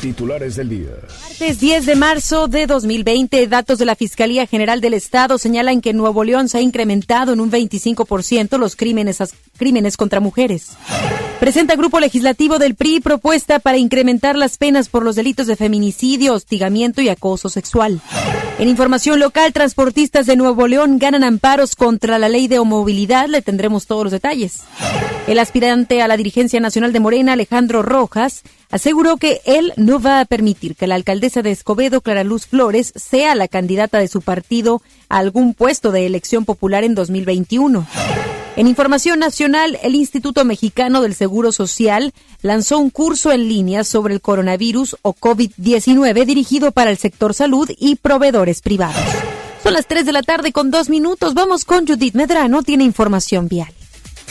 Titulares del día. Martes 10 de marzo de 2020, datos de la Fiscalía General del Estado señalan que en Nuevo León se ha incrementado en un 25% los crímenes, crímenes contra mujeres. Presenta Grupo Legislativo del PRI propuesta para incrementar las penas por los delitos de feminicidio, hostigamiento y acoso sexual. En información local, transportistas de Nuevo León ganan amparos contra la ley de movilidad. Le tendremos todos los detalles. El aspirante a la dirigencia nacional de Morena, Alejandro Rojas, aseguró que él no va a permitir que la alcaldesa de Escobedo, Clara Luz Flores, sea la candidata de su partido a algún puesto de elección popular en 2021. En información nacional, el Instituto Mexicano del Seguro Social lanzó un curso en línea sobre el coronavirus o COVID-19 dirigido para el sector salud y proveedores privados. Son las 3 de la tarde con dos minutos. Vamos con Judith Medrano, tiene información vial.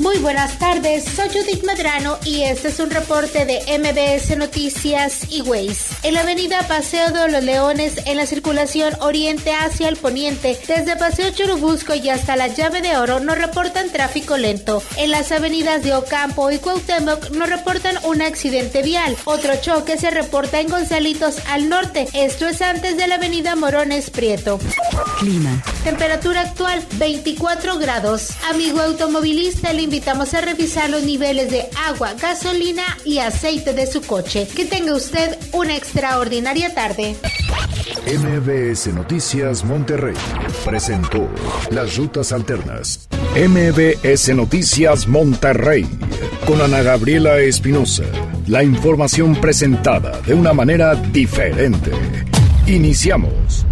Muy buenas tardes, soy Judith Medrano y este es un reporte de MBS Noticias y Ways. En la avenida Paseo de los Leones, en la circulación oriente hacia el poniente, desde Paseo Churubusco y hasta la Llave de Oro, nos reportan tráfico lento. En las avenidas de Ocampo y Cuauhtémoc nos reportan un accidente vial. Otro choque se reporta en Gonzalitos al norte, esto es antes de la avenida Morones Prieto. Clima. Temperatura actual 24 grados. Amigo automovilista, le invitamos a revisar los niveles de agua, gasolina y aceite de su coche. Que tenga usted una extraordinaria tarde. MBS Noticias Monterrey presentó las rutas alternas. MBS Noticias Monterrey con Ana Gabriela Espinosa. La información presentada de una manera diferente. Iniciamos.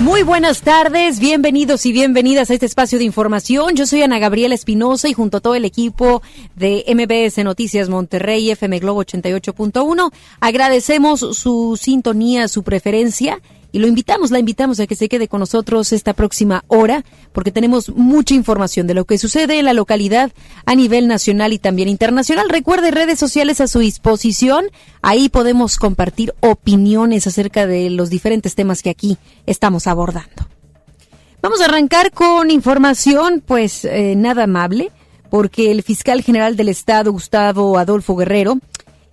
Muy buenas tardes, bienvenidos y bienvenidas a este espacio de información. Yo soy Ana Gabriela Espinosa y junto a todo el equipo de MBS Noticias Monterrey, FM Globo 88.1, agradecemos su sintonía, su preferencia y lo invitamos, la invitamos a que se quede con nosotros esta próxima hora porque tenemos mucha información de lo que sucede en la localidad a nivel nacional y también internacional. Recuerde redes sociales a su disposición, ahí podemos compartir opiniones acerca de los diferentes temas que aquí estamos abordando. Vamos a arrancar con información pues eh, nada amable porque el fiscal general del estado, Gustavo Adolfo Guerrero,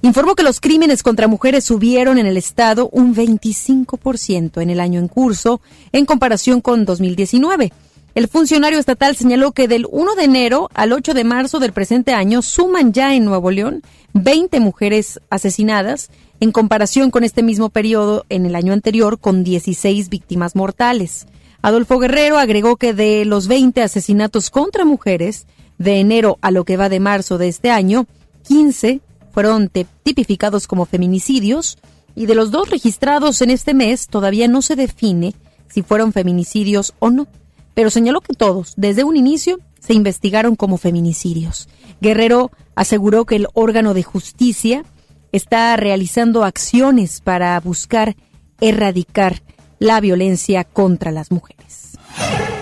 informó que los crímenes contra mujeres subieron en el estado un 25% en el año en curso en comparación con 2019. El funcionario estatal señaló que del 1 de enero al 8 de marzo del presente año suman ya en Nuevo León 20 mujeres asesinadas en comparación con este mismo periodo en el año anterior con 16 víctimas mortales. Adolfo Guerrero agregó que de los 20 asesinatos contra mujeres de enero a lo que va de marzo de este año, 15 fueron tipificados como feminicidios y de los dos registrados en este mes todavía no se define si fueron feminicidios o no, pero señaló que todos, desde un inicio, se investigaron como feminicidios. Guerrero aseguró que el órgano de justicia está realizando acciones para buscar erradicar la violencia contra las mujeres.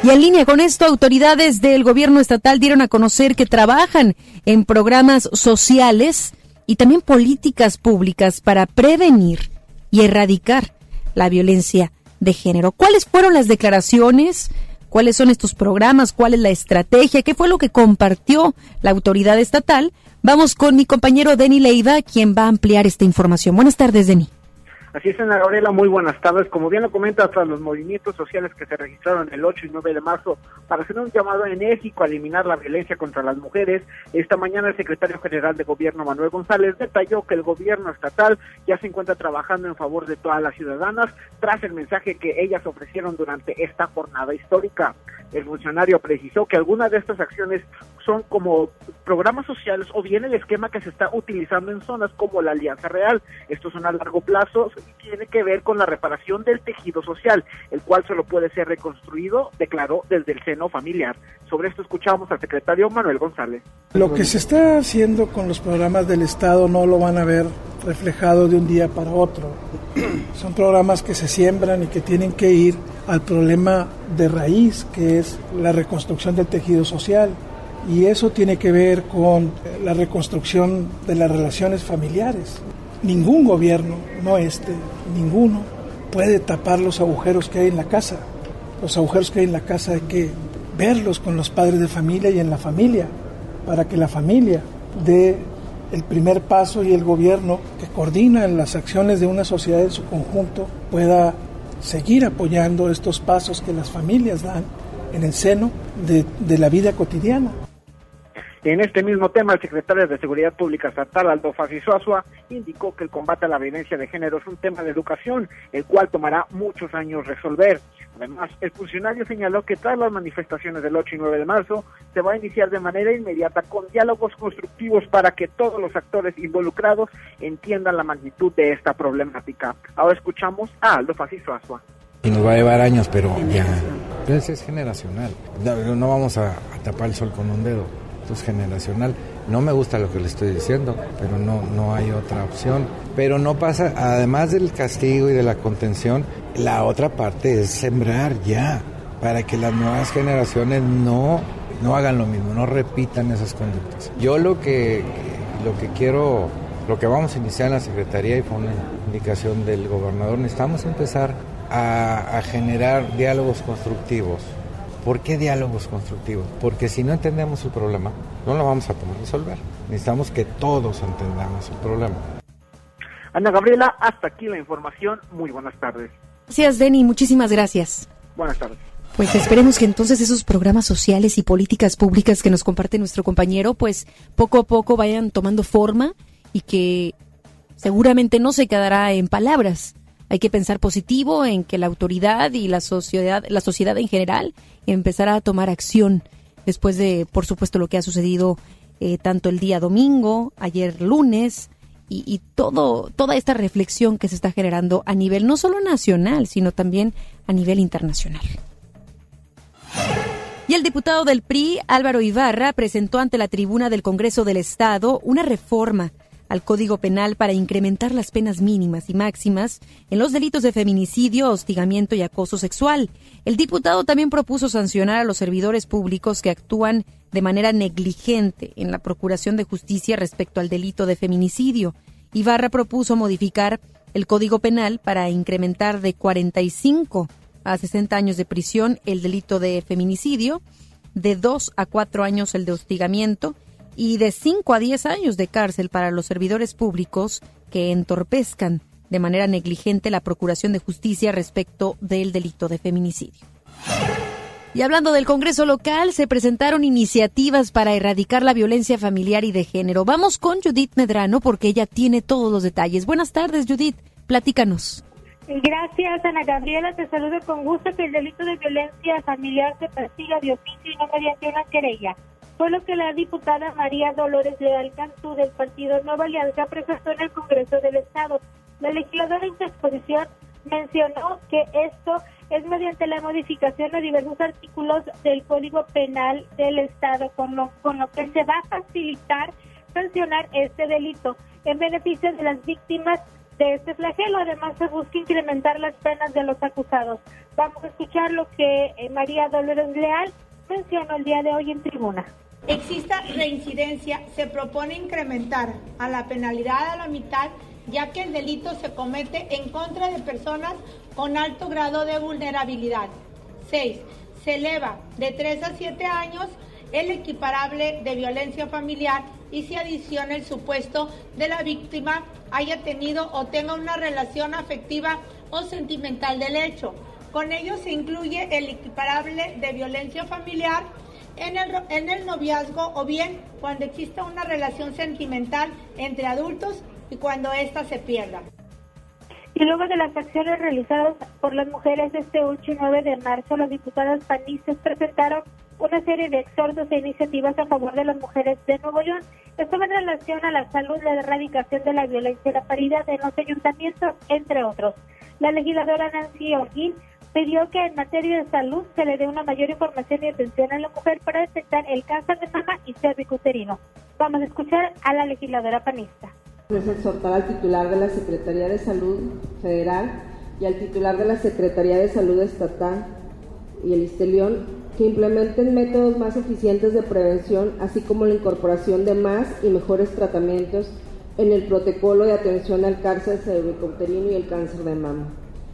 Y en línea con esto, autoridades del gobierno estatal dieron a conocer que trabajan en programas sociales y también políticas públicas para prevenir y erradicar la violencia de género. ¿Cuáles fueron las declaraciones? ¿Cuáles son estos programas? ¿Cuál es la estrategia? ¿Qué fue lo que compartió la autoridad estatal? Vamos con mi compañero Denny Leiva, quien va a ampliar esta información. Buenas tardes, Denny. Así es, Ana Gabriela, muy buenas tardes. Como bien lo comenta, tras los movimientos sociales que se registraron el 8 y 9 de marzo para hacer un llamado enérgico a eliminar la violencia contra las mujeres, esta mañana el secretario general de Gobierno, Manuel González, detalló que el gobierno estatal ya se encuentra trabajando en favor de todas las ciudadanas tras el mensaje que ellas ofrecieron durante esta jornada histórica. El funcionario precisó que algunas de estas acciones son como programas sociales o bien el esquema que se está utilizando en zonas como la Alianza Real. Estos son a largo plazo y tiene que ver con la reparación del tejido social, el cual solo puede ser reconstruido, declaró desde el seno familiar. Sobre esto escuchamos al secretario Manuel González. Lo que se está haciendo con los programas del Estado no lo van a ver reflejado de un día para otro. Son programas que se siembran y que tienen que ir al problema de raíz, que es la reconstrucción del tejido social y eso tiene que ver con la reconstrucción de las relaciones familiares. Ningún gobierno, no este, ninguno, puede tapar los agujeros que hay en la casa. Los agujeros que hay en la casa hay que verlos con los padres de familia y en la familia, para que la familia dé el primer paso y el gobierno que coordina las acciones de una sociedad en su conjunto pueda seguir apoyando estos pasos que las familias dan en el seno de, la vida cotidiana. En este mismo tema, el secretario de Seguridad Pública Estatal, Aldo Fasisuazua, indicó que el combate a la violencia de género es un tema de educación, el cual tomará muchos años resolver. Además, el funcionario señaló que tras las manifestaciones del 8 y 9 de marzo, se va a iniciar de manera inmediata con diálogos constructivos para que todos los actores involucrados entiendan la magnitud de esta problemática. Ahora escuchamos a Aldo Fasisuazua. Y nos va a llevar años, pero ya. Entonces es generacional. No, no vamos a, a tapar el sol con un dedo es generacional. No me gusta lo que le estoy diciendo, pero no, no hay otra opción. Pero no pasa, además del castigo y de la contención, la otra parte es sembrar ya, para que las nuevas generaciones no, no hagan lo mismo, no repitan esas conductas. Yo lo que, lo que quiero, lo que vamos a iniciar en la Secretaría, y fue una indicación del gobernador, necesitamos empezar a, a generar diálogos constructivos ¿Por qué diálogos constructivos? Porque si no entendemos el problema, no lo vamos a poder resolver. Necesitamos que todos entendamos el problema. Ana Gabriela, hasta aquí la información. Muy buenas tardes. Gracias, Denny. Muchísimas gracias. Buenas tardes. Pues esperemos que entonces esos programas sociales y políticas públicas que nos comparte nuestro compañero, pues poco a poco vayan tomando forma y que seguramente no se quedará en palabras, hay que pensar positivo en que la autoridad y la sociedad, la sociedad en general empezará a tomar acción después de, por supuesto, lo que ha sucedido eh, tanto el día domingo, ayer lunes y, todo, toda esta reflexión que se está generando a nivel no solo nacional, sino también a nivel internacional. Y el diputado del PRI, Álvaro Ibarra, presentó ante la tribuna del Congreso del Estado una reforma al Código Penal para incrementar las penas mínimas y máximas en los delitos de feminicidio, hostigamiento y acoso sexual. El diputado también propuso sancionar a los servidores públicos que actúan de manera negligente en la procuración de justicia respecto al delito de feminicidio. Ibarra propuso modificar el Código Penal para incrementar de 45 a 60 años de prisión el delito de feminicidio, de 2 a 4 años el de hostigamiento y de 5 a 10 años de cárcel para los servidores públicos que entorpezcan de manera negligente la procuración de justicia respecto del delito de feminicidio. Y hablando del Congreso local, se presentaron iniciativas para erradicar la violencia familiar y de género. Vamos con Judith Medrano porque ella tiene todos los detalles. Buenas tardes, Judith. Platícanos. Gracias, Ana Gabriela. Te saludo con gusto que el delito de violencia familiar se persiga de oficio y no mediante una querella fue lo que la diputada María Dolores Leal Cantú del partido Nueva Alianza presentó en el Congreso del Estado. La legisladora en su exposición mencionó que esto es mediante la modificación de diversos artículos del Código Penal del Estado, con lo, con lo que se va a facilitar sancionar este delito en beneficio de las víctimas de este flagelo. Además, se busca incrementar las penas de los acusados. Vamos a escuchar lo que eh, María Dolores Leal mencionó el día de hoy en tribuna exista reincidencia, se propone incrementar a la penalidad a la mitad, ya que el delito se comete en contra de personas con alto grado de vulnerabilidad. 6. Se eleva de 3 a 7 años el equiparable de violencia familiar y se adiciona el supuesto de la víctima haya tenido o tenga una relación afectiva o sentimental del hecho. Con ello se incluye el equiparable de violencia familiar en el, en el noviazgo o bien cuando exista una relación sentimental entre adultos y cuando ésta se pierda. Y luego de las acciones realizadas por las mujeres este 8 y 9 de marzo, las diputadas panistas presentaron una serie de exhortos e iniciativas a favor de las mujeres de Nuevo León. Esto en relación a la salud, la erradicación de la violencia y la paridad en los ayuntamientos, entre otros. La legisladora Nancy O'Hill pidió que en materia de salud se le dé una mayor información y atención a la mujer para detectar el cáncer de mama y cervicuterino. Vamos a escuchar a la legisladora panista. Es exhortar al titular de la Secretaría de Salud Federal y al titular de la Secretaría de Salud Estatal y el Istelión que implementen métodos más eficientes de prevención, así como la incorporación de más y mejores tratamientos en el protocolo de atención al cáncer cervicouterino y el cáncer de mama.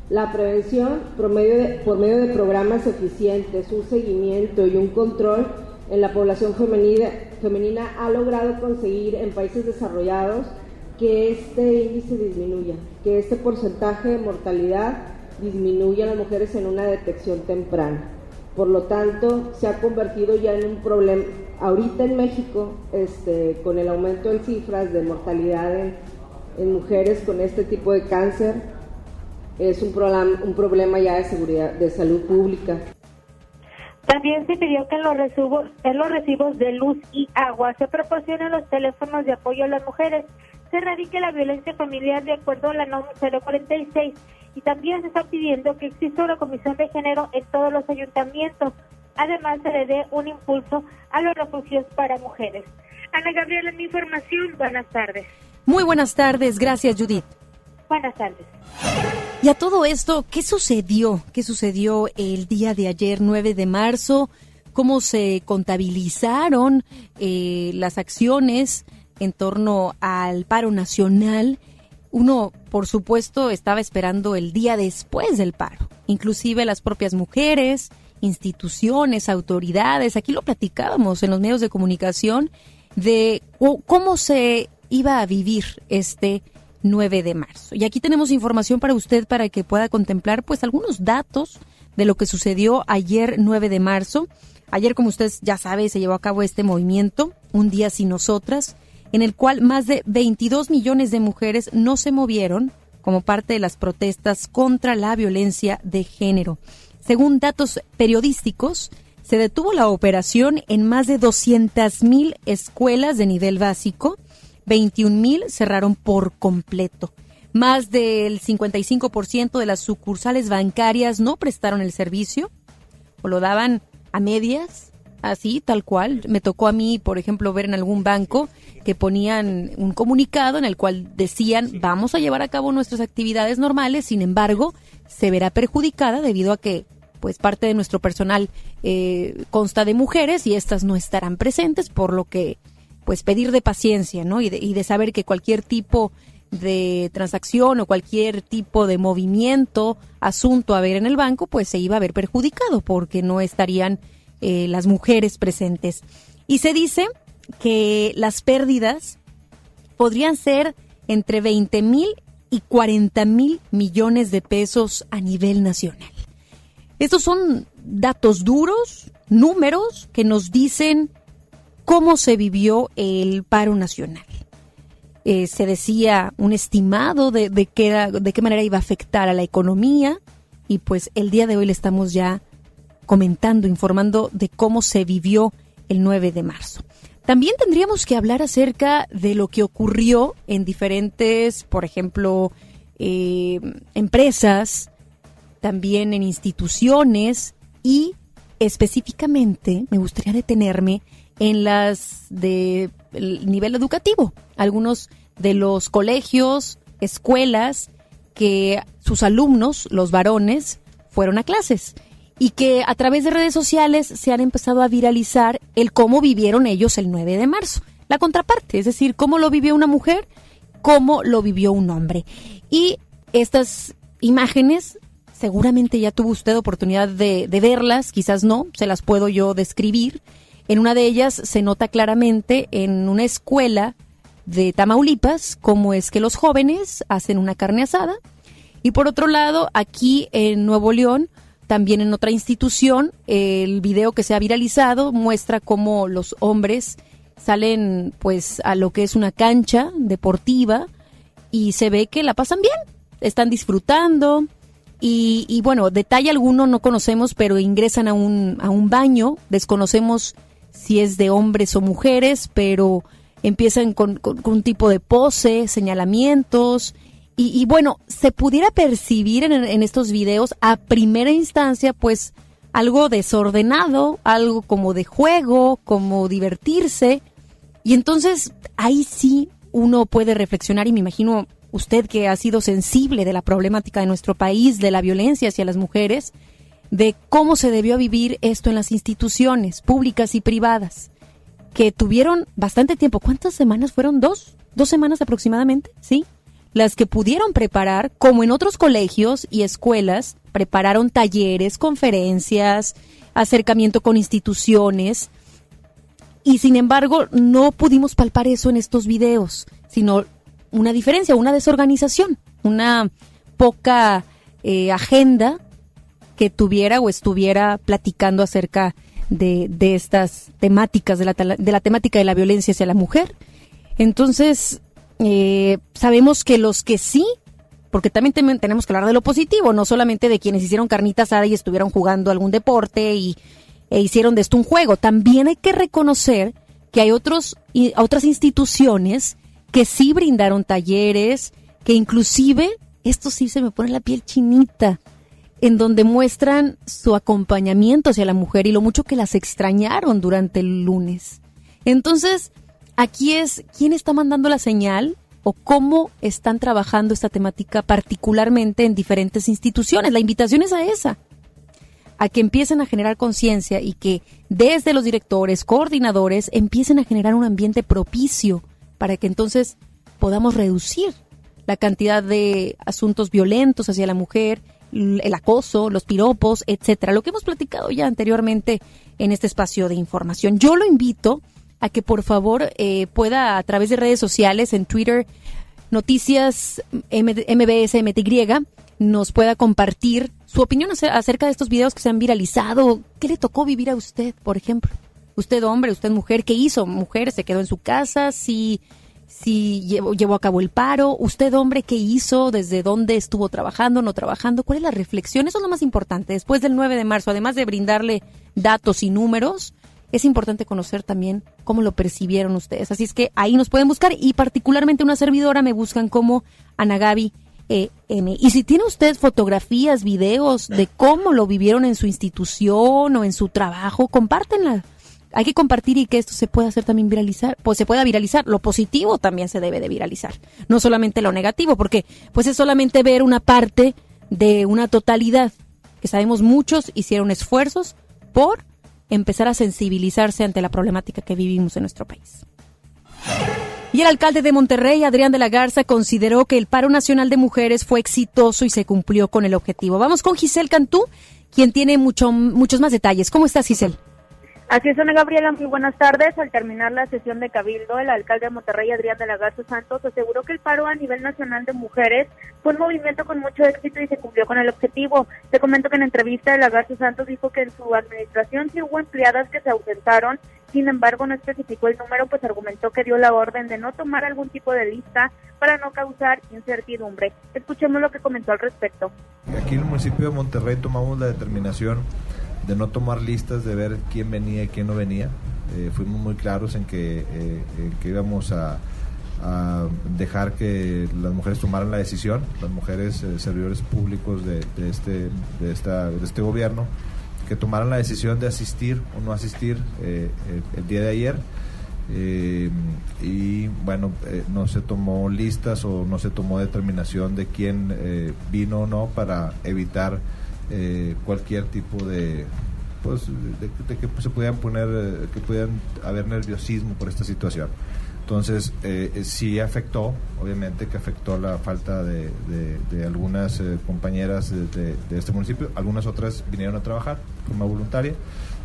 La prevención por medio, de, por medio de programas eficientes, un seguimiento y un control en la población femenina, femenina ha logrado conseguir en países desarrollados que este índice disminuya, que este porcentaje de mortalidad disminuya en las mujeres en una detección temprana. Por lo tanto, se ha convertido ya en un problema, ahorita en México, este, con el aumento en cifras de mortalidad en, mujeres con este tipo de cáncer, es un, problema, un problema ya de seguridad, de salud pública. También se pidió que en los, en los recibos de luz y agua se proporcionen los teléfonos de apoyo a las mujeres, se erradique la violencia familiar de acuerdo a la norma 046 y también se está pidiendo que exista una comisión de género en todos los ayuntamientos. Además, se le dé un impulso a los refugios para mujeres. Ana Gabriela, mi información. Buenas tardes. Muy buenas tardes. Gracias, Judith. Buenas tardes. Y a todo esto, ¿qué sucedió? ¿Qué sucedió el día de ayer, 9 de marzo? ¿Cómo se contabilizaron eh, las acciones en torno al paro nacional? Uno, por supuesto, estaba esperando el día después del paro. Inclusive las propias mujeres, instituciones, autoridades, aquí lo platicábamos en los medios de comunicación, de cómo se iba a vivir este 9 de marzo. Y aquí tenemos información para usted para que pueda contemplar pues algunos datos de lo que sucedió ayer 9 de marzo. Ayer, como usted ya sabe, se llevó a cabo este movimiento, Un día sin nosotras, en el cual más de 22 millones de mujeres no se movieron como parte de las protestas contra la violencia de género. Según datos periodísticos, se detuvo la operación en más de 200.000 escuelas de nivel básico 21 mil cerraron por completo. Más del 55% de las sucursales bancarias no prestaron el servicio o lo daban a medias, así, tal cual. Me tocó a mí, por ejemplo, ver en algún banco que ponían un comunicado en el cual decían vamos a llevar a cabo nuestras actividades normales, sin embargo, se verá perjudicada debido a que pues parte de nuestro personal eh, consta de mujeres y estas no estarán presentes, por lo que pues pedir de paciencia, ¿no? Y de, y de saber que cualquier tipo de transacción o cualquier tipo de movimiento, asunto a ver en el banco, pues se iba a ver perjudicado porque no estarían eh, las mujeres presentes. Y se dice que las pérdidas podrían ser entre 20 mil y 40 mil millones de pesos a nivel nacional. Estos son datos duros, números que nos dicen cómo se vivió el paro nacional. Eh, se decía un estimado de, qué, de qué manera iba a afectar a la economía y pues el día de hoy le estamos ya comentando, informando de cómo se vivió el 9 de marzo. También tendríamos que hablar acerca de lo que ocurrió en diferentes, por ejemplo, eh, empresas, también en instituciones y específicamente me gustaría detenerme en las de nivel educativo. Algunos de los colegios, escuelas que sus alumnos, los varones, fueron a clases y que a través de redes sociales se han empezado a viralizar el cómo vivieron ellos el 9 de marzo. La contraparte, es decir, cómo lo vivió una mujer, cómo lo vivió un hombre. Y estas imágenes seguramente ya tuvo usted oportunidad de, de verlas, quizás no, se las puedo yo describir. En una de ellas se nota claramente en una escuela de Tamaulipas cómo es que los jóvenes hacen una carne asada. Y por otro lado, aquí en Nuevo León, también en otra institución, el video que se ha viralizado muestra cómo los hombres salen pues a lo que es una cancha deportiva y se ve que la pasan bien, están disfrutando y, y bueno, detalle alguno no conocemos, pero ingresan a un, a un baño, desconocemos si es de hombres o mujeres, pero empiezan con, un tipo de pose, señalamientos, y, bueno, se pudiera percibir en, en, estos videos a primera instancia, pues algo desordenado, algo como de juego, como divertirse, y entonces ahí sí uno puede reflexionar y me imagino usted que ha sido sensible de la problemática de nuestro país, de la violencia hacia las mujeres, de cómo se debió vivir esto en las instituciones públicas y privadas, que tuvieron bastante tiempo. ¿Cuántas semanas fueron? ¿Dos? ¿Dos semanas aproximadamente? ¿Sí? Las que pudieron preparar, como en otros colegios y escuelas, prepararon talleres, conferencias, acercamiento con instituciones, y sin embargo no pudimos palpar eso en estos videos, sino una diferencia, una desorganización, una poca eh, agenda que tuviera o estuviera platicando acerca de, de estas temáticas, de la, de la, temática de la violencia hacia la mujer. Entonces, eh, sabemos que los que sí, porque también tenemos que hablar de lo positivo, no solamente de quienes hicieron carnitas asada y estuvieron jugando algún deporte y, e hicieron de esto un juego, también hay que reconocer que hay otros, y, otras instituciones que sí brindaron talleres, que inclusive, esto sí se me pone la piel chinita, en donde muestran su acompañamiento hacia la mujer y lo mucho que las extrañaron durante el lunes. Entonces, aquí es quién está mandando la señal o cómo están trabajando esta temática particularmente en diferentes instituciones. La invitación es a esa, a que empiecen a generar conciencia y que desde los directores, coordinadores, empiecen a generar un ambiente propicio para que entonces podamos reducir la cantidad de asuntos violentos hacia la mujer, el acoso, los piropos, etcétera, lo que hemos platicado ya anteriormente en este espacio de información. Yo lo invito a que por favor eh, pueda a través de redes sociales, en Twitter, Noticias MBS MTY, nos pueda compartir su opinión acerca de estos videos que se han viralizado. ¿Qué le tocó vivir a usted, por ejemplo? Usted hombre, usted mujer, ¿qué hizo? Mujer, se quedó en su casa, si si llevó, llevó, a cabo el paro, usted hombre, ¿qué hizo? ¿Desde dónde estuvo trabajando, no trabajando? ¿Cuál es la reflexión? Eso es lo más importante. Después del 9 de marzo, además de brindarle datos y números, es importante conocer también cómo lo percibieron ustedes. Así es que ahí nos pueden buscar y particularmente una servidora me buscan como Anagabi EM. Y si tiene usted fotografías, videos de cómo lo vivieron en su institución o en su trabajo, compártenla hay que compartir y que esto se pueda hacer también viralizar, pues se pueda viralizar. Lo positivo también se debe de viralizar, no solamente lo negativo, porque pues es solamente ver una parte de una totalidad, que sabemos muchos hicieron esfuerzos por empezar a sensibilizarse ante la problemática que vivimos en nuestro país. Y el alcalde de Monterrey, Adrián de la Garza, consideró que el paro nacional de mujeres fue exitoso y se cumplió con el objetivo. Vamos con Giselle Cantú, quien tiene mucho, muchos más detalles. ¿Cómo estás, Giselle? Así es, Ana Gabriela, muy buenas tardes. Al terminar la sesión de Cabildo, el alcalde de Monterrey, Adrián de la Garza Santos, aseguró que el paro a nivel nacional de mujeres fue un movimiento con mucho éxito y se cumplió con el objetivo. Te comento que en entrevista de la Garza Santos dijo que en su administración sí hubo empleadas que se ausentaron, sin embargo no especificó el número, pues argumentó que dio la orden de no tomar algún tipo de lista para no causar incertidumbre. Escuchemos lo que comentó al respecto. Aquí en el municipio de Monterrey tomamos la determinación de no tomar listas, de ver quién venía y quién no venía. Eh, fuimos muy claros en que, eh, que íbamos a, dejar que las mujeres tomaran la decisión, las mujeres eh, servidores públicos de, este, de, esta, de este gobierno, que tomaran la decisión de asistir o no asistir el día de ayer. y bueno, no se tomó listas o no se tomó determinación de quién vino o no para evitar eh, cualquier tipo de pues de, que se pudieran poner eh, que pudieran haber nerviosismo por esta situación. Entonces eh, sí afectó obviamente que afectó la falta de, de, algunas compañeras de, este municipio. Algunas otras vinieron a trabajar de forma voluntaria.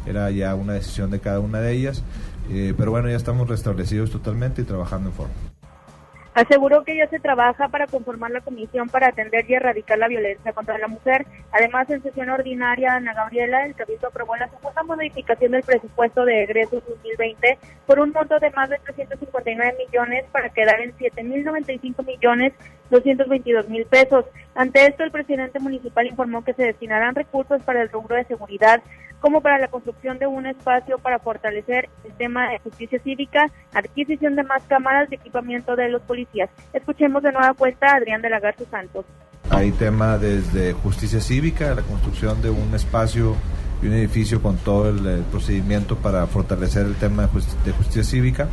Era ya una decisión de cada una de ellas. Pero bueno ya estamos restablecidos totalmente y trabajando en forma Aseguró que ya se trabaja para conformar la comisión para atender y erradicar la violencia contra la mujer. Además, en sesión ordinaria, Ana Gabriela, el Cabildo aprobó la segunda modificación del presupuesto de egresos 2020 por un monto de más de 359 millones para quedar en 7.095 millones 222 mil pesos. Ante esto, el presidente municipal informó que se destinarán recursos para el rubro de seguridad, como para la construcción de un espacio para fortalecer el tema de justicia cívica, adquisición de más cámaras de equipamiento de los policías. Escuchemos de nueva cuenta a Adrián de la Garza Santos. Hay tema desde justicia cívica, la construcción de un espacio y un edificio con todo el, procedimiento para fortalecer el tema de justicia cívica.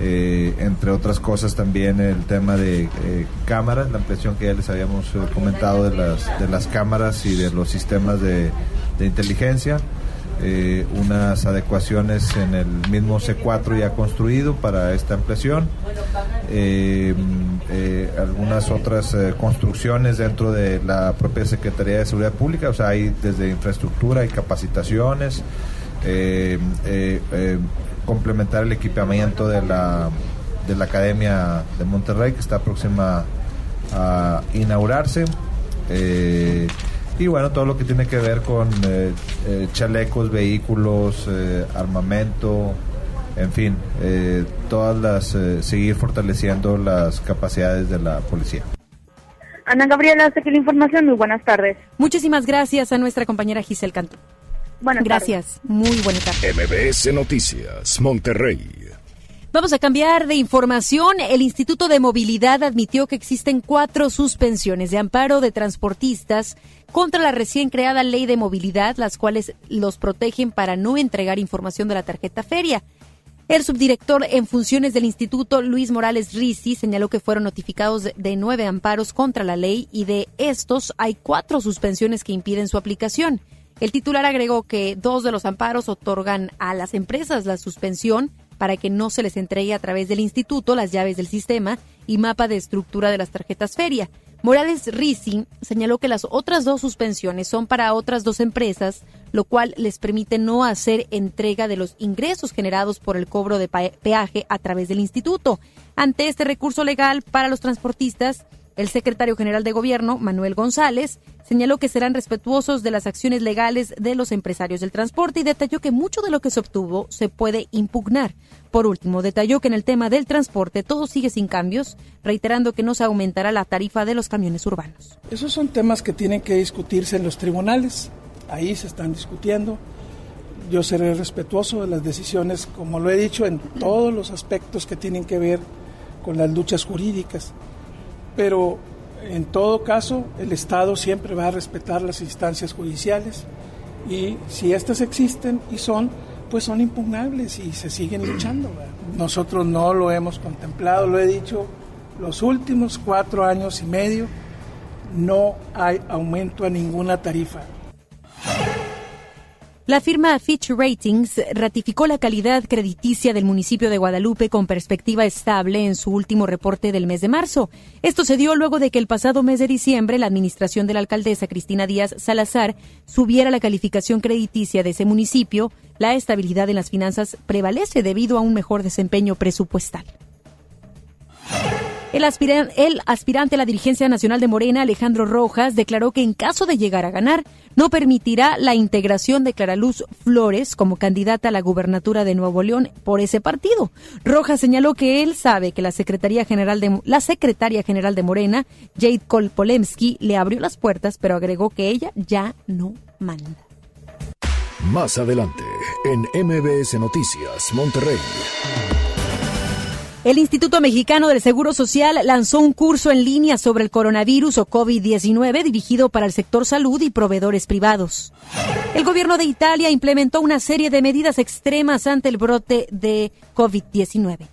Eh, entre otras cosas también el tema de eh, cámaras, la ampliación que ya les habíamos eh, comentado de las, de las cámaras y de los sistemas de de inteligencia, eh, unas adecuaciones en el mismo C4 ya construido para esta ampliación, eh, eh, algunas otras construcciones dentro de la propia Secretaría de Seguridad Pública, o sea, hay desde infraestructura y capacitaciones, complementar el equipamiento de la, de la Academia de Monterrey que está próxima a inaugurarse. Y bueno, todo lo que tiene que ver con eh, eh, chalecos, vehículos, eh, armamento, en fin, todas las, seguir fortaleciendo las capacidades de la policía. Ana Gabriela, hasta aquí la información. Muy buenas tardes. Muchísimas gracias a nuestra compañera Giselle Cantú. Buenas gracias. Muy buenas tardes. MBS Noticias, Monterrey. Vamos a cambiar de información. El Instituto de Movilidad admitió que existen cuatro suspensiones de amparo de transportistas contra la recién creada ley de movilidad, las cuales los protegen para no entregar información de la tarjeta feria. El subdirector en funciones del instituto, Luis Morales Rizzi, señaló que fueron notificados de nueve amparos contra la ley y de estos hay cuatro suspensiones que impiden su aplicación. El titular agregó que dos de los amparos otorgan a las empresas la suspensión para que no se les entregue a través del instituto las llaves del sistema y mapa de estructura de las tarjetas feria. Morales Rizzi señaló que las otras dos suspensiones son para otras dos empresas, lo cual les permite no hacer entrega de los ingresos generados por el cobro de peaje a través del instituto. Ante este recurso legal para los transportistas, el secretario general de Gobierno, Manuel González, señaló que serán respetuosos de las acciones legales de los empresarios del transporte y detalló que mucho de lo que se obtuvo se puede impugnar. Por último, detalló que en el tema del transporte todo sigue sin cambios, reiterando que no se aumentará la tarifa de los camiones urbanos. Esos son temas que tienen que discutirse en los tribunales. Ahí se están discutiendo. Yo seré respetuoso de las decisiones, como lo he dicho, en todos los aspectos que tienen que ver con las luchas jurídicas pero en todo caso el Estado siempre va a respetar las instancias judiciales y si estas existen y son, pues son impugnables y se siguen luchando. Nosotros no lo hemos contemplado, lo he dicho, los últimos cuatro años y medio no hay aumento a ninguna tarifa. La firma Fitch Ratings ratificó la calidad crediticia del municipio de Guadalupe con perspectiva estable en su último reporte del mes de marzo. Esto se dio luego de que el pasado mes de diciembre la administración de la alcaldesa Cristina Díaz Salazar subiera la calificación crediticia de ese municipio. La estabilidad en las finanzas prevalece debido a un mejor desempeño presupuestal. El, aspirante a la dirigencia nacional de Morena, Alejandro Rojas, declaró que en caso de llegar a ganar, no permitirá la integración de Claraluz Flores como candidata a la gubernatura de Nuevo León por ese partido. Rojas señaló que él sabe que la Secretaría General de la Secretaria General de Morena, Jade Kolpolemsky, le abrió las puertas, pero agregó que ella ya no manda. Más adelante, en MBS Noticias, Monterrey. El Instituto Mexicano del Seguro Social lanzó un curso en línea sobre el coronavirus o COVID-19 dirigido para el sector salud y proveedores privados. El gobierno de Italia implementó una serie de medidas extremas ante el brote de COVID-19.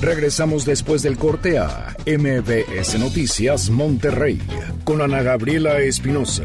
Regresamos después del corte a MBS Noticias Monterrey con Ana Gabriela Espinosa.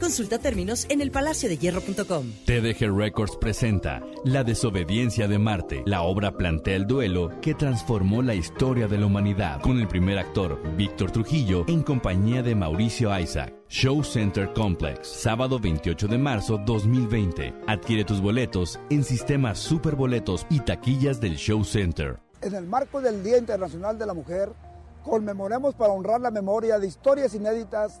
Consulta términos en elpalaciodehierro.com. TDG Records presenta La desobediencia de Marte. La obra plantea el duelo que transformó la historia de la humanidad con el primer actor, Víctor Trujillo, en compañía de Mauricio Isaac. Show Center Complex, sábado 28 de marzo 2020. Adquiere tus boletos en sistemas superboletos y taquillas del Show Center. En el marco del Día Internacional de la Mujer, conmemoremos para honrar la memoria de historias inéditas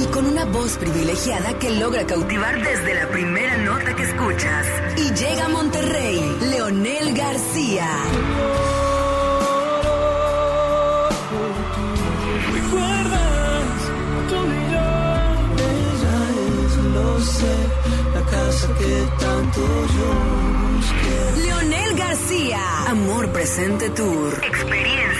y con una voz privilegiada que logra cautivar desde la primera nota que escuchas. Y llega a Monterrey, Leonel García. La casa que tanto yo busqué. Leonel García, Amor Presente Tour. Experiencia 360.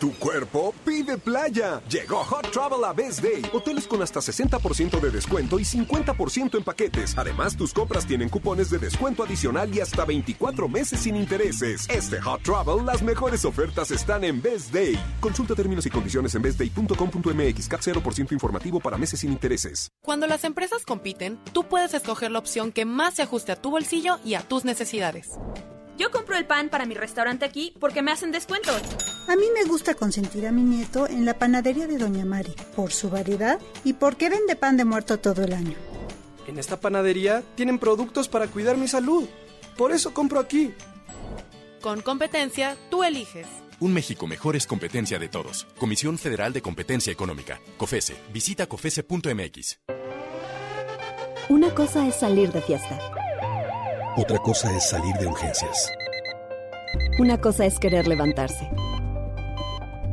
Tu cuerpo pide playa. Llegó Hot Travel a Best Day. Hoteles con hasta 60% de descuento y 50% en paquetes. Además, tus compras tienen cupones de descuento adicional y hasta 24 meses sin intereses. Este Hot Travel, las mejores ofertas están en Best Day. Consulta términos y condiciones en bestday.com.mx. Cap 0% informativo para meses sin intereses. Cuando las empresas compiten, tú puedes escoger la opción que más se ajuste a tu bolsillo y a tus necesidades. Yo compro el pan para mi restaurante aquí porque me hacen descuento. A mí me gusta consentir a mi nieto en la panadería de Doña Mari por su variedad y porque vende pan de muerto todo el año. En esta panadería tienen productos para cuidar mi salud. Por eso compro aquí. Con competencia, tú eliges. Un México mejor es competencia de todos. Comisión Federal de Competencia Económica. COFESE. Visita COFESE.mx. Una cosa es salir de fiesta. Otra cosa es salir de urgencias. Una cosa es querer levantarse.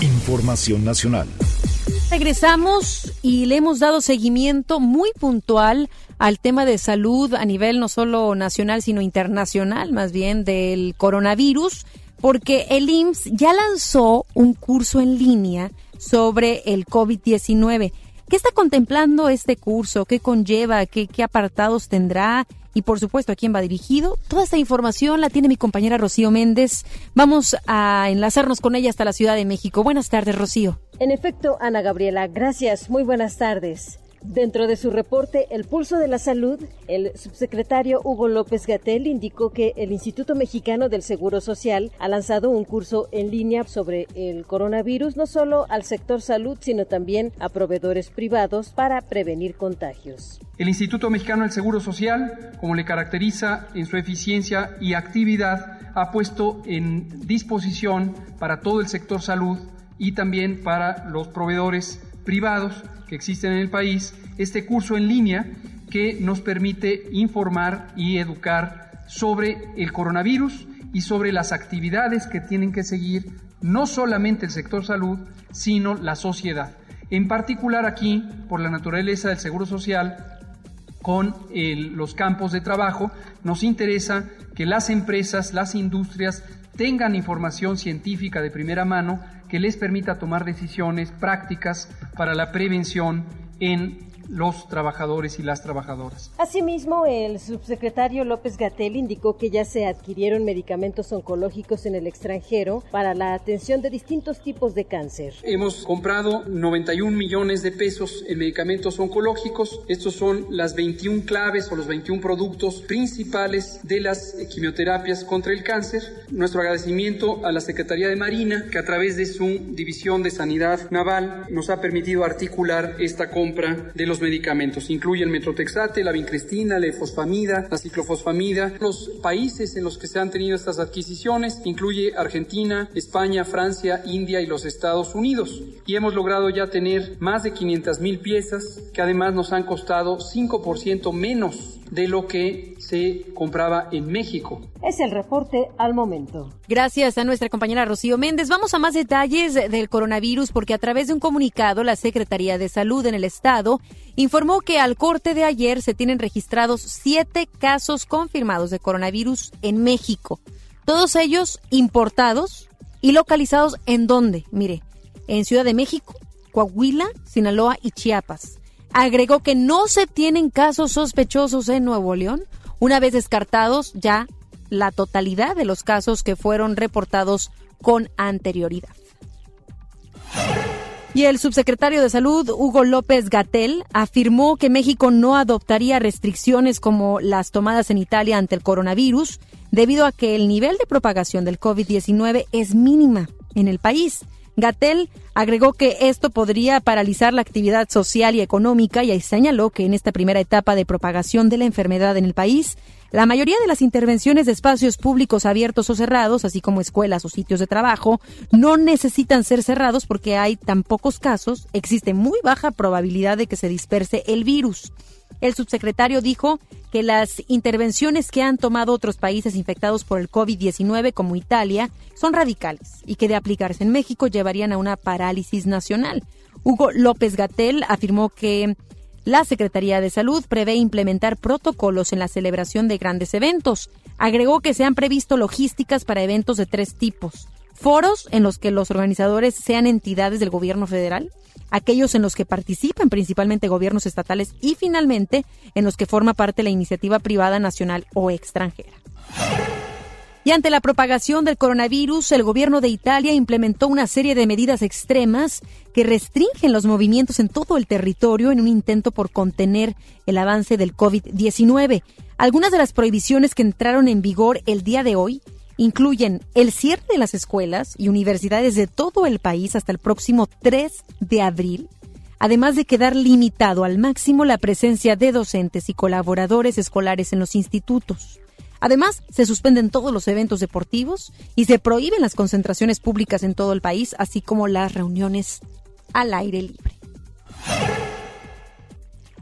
Información nacional. Regresamos y le hemos dado seguimiento muy puntual al tema de salud a nivel no solo nacional, sino internacional, más bien del coronavirus, porque el IMSS ya lanzó un curso en línea sobre el COVID-19. ¿Qué está contemplando este curso? ¿Qué conlleva? ¿Qué, ¿Qué, apartados tendrá? Y por supuesto, ¿a quién va dirigido? Toda esta información la tiene mi compañera Rocío Méndez. Vamos a enlazarnos con ella hasta la Ciudad de México. Buenas tardes, Rocío. En efecto, Ana Gabriela, gracias. Muy buenas tardes. Dentro de su reporte El Pulso de la Salud, el subsecretario Hugo López Gatel indicó que el Instituto Mexicano del Seguro Social ha lanzado un curso en línea sobre el coronavirus, no solo al sector salud, sino también a proveedores privados para prevenir contagios. El Instituto Mexicano del Seguro Social, como le caracteriza en su eficiencia y actividad, ha puesto en disposición para todo el sector salud y también para los proveedores privados que existen en el país este curso en línea que nos permite informar y educar sobre el coronavirus y sobre las actividades que tienen que seguir no solamente el sector salud, sino la sociedad. En particular aquí, por la naturaleza del Seguro Social, con los campos de trabajo, nos interesa que las empresas, las industrias tengan información científica de primera mano que les permita tomar decisiones prácticas para la prevención en los trabajadores y las trabajadoras. Asimismo, el subsecretario López Gatel indicó que ya se adquirieron medicamentos oncológicos en el extranjero para la atención de distintos tipos de cáncer. Hemos comprado 91 millones de pesos en medicamentos oncológicos. Estos son las 21 claves o los 21 productos principales de las quimioterapias contra el cáncer. Nuestro agradecimiento a la Secretaría de Marina, que a través de su División de Sanidad Naval nos ha permitido articular esta compra de los medicamentos. Incluyen metrotexate, la vincristina, la efosfamida, la ciclofosfamida. Los países en los que se han tenido estas adquisiciones incluye Argentina, España, Francia, India y los Estados Unidos. Y hemos logrado ya tener más de 500 mil piezas que además nos han costado 5% menos de lo que se compraba en México. Es el reporte al momento. Gracias a nuestra compañera Rocío Méndez. Vamos a más detalles del coronavirus porque a través de un comunicado la Secretaría de Salud en el Estado informó que al corte de ayer se tienen registrados siete casos confirmados de coronavirus en México. Todos ellos importados y localizados en dónde? Mire, en Ciudad de México, Coahuila, Sinaloa y Chiapas. Agregó que no se tienen casos sospechosos en Nuevo León, una vez descartados ya la totalidad de los casos que fueron reportados con anterioridad. Y el subsecretario de Salud, Hugo López Gatel, afirmó que México no adoptaría restricciones como las tomadas en Italia ante el coronavirus, debido a que el nivel de propagación del COVID-19 es mínima en el país. Gatel agregó que esto podría paralizar la actividad social y económica y señaló que en esta primera etapa de propagación de la enfermedad en el país la mayoría de las intervenciones de espacios públicos abiertos o cerrados, así como escuelas o sitios de trabajo, no necesitan ser cerrados porque hay tan pocos casos, existe muy baja probabilidad de que se disperse el virus. El subsecretario dijo que las intervenciones que han tomado otros países infectados por el COVID-19 como Italia son radicales y que de aplicarse en México llevarían a una parálisis nacional. Hugo López Gatel afirmó que la Secretaría de Salud prevé implementar protocolos en la celebración de grandes eventos. Agregó que se han previsto logísticas para eventos de tres tipos. Foros en los que los organizadores sean entidades del gobierno federal, aquellos en los que participan principalmente gobiernos estatales y finalmente en los que forma parte la iniciativa privada nacional o extranjera. Y ante la propagación del coronavirus, el gobierno de Italia implementó una serie de medidas extremas que restringen los movimientos en todo el territorio en un intento por contener el avance del COVID-19. Algunas de las prohibiciones que entraron en vigor el día de hoy incluyen el cierre de las escuelas y universidades de todo el país hasta el próximo 3 de abril, además de quedar limitado al máximo la presencia de docentes y colaboradores escolares en los institutos. Además, se suspenden todos los eventos deportivos y se prohíben las concentraciones públicas en todo el país, así como las reuniones al aire libre.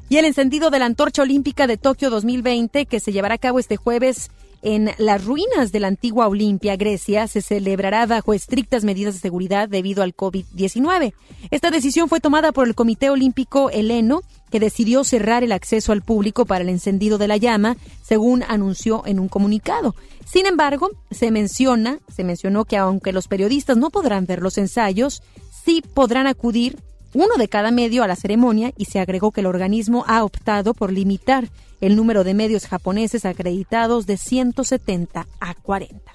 Y el encendido de la antorcha olímpica de Tokio 2020, que se llevará a cabo este jueves en las ruinas de la antigua Olimpia, Grecia, se celebrará bajo estrictas medidas de seguridad debido al COVID-19. Esta decisión fue tomada por el Comité Olímpico Heleno, que decidió cerrar el acceso al público para el encendido de la llama, según anunció en un comunicado. Sin embargo, se menciona, se mencionó que aunque los periodistas no podrán ver los ensayos, sí podrán acudir uno de cada medio a la ceremonia y se agregó que el organismo ha optado por limitar el número de medios japoneses acreditados de 170 a 40.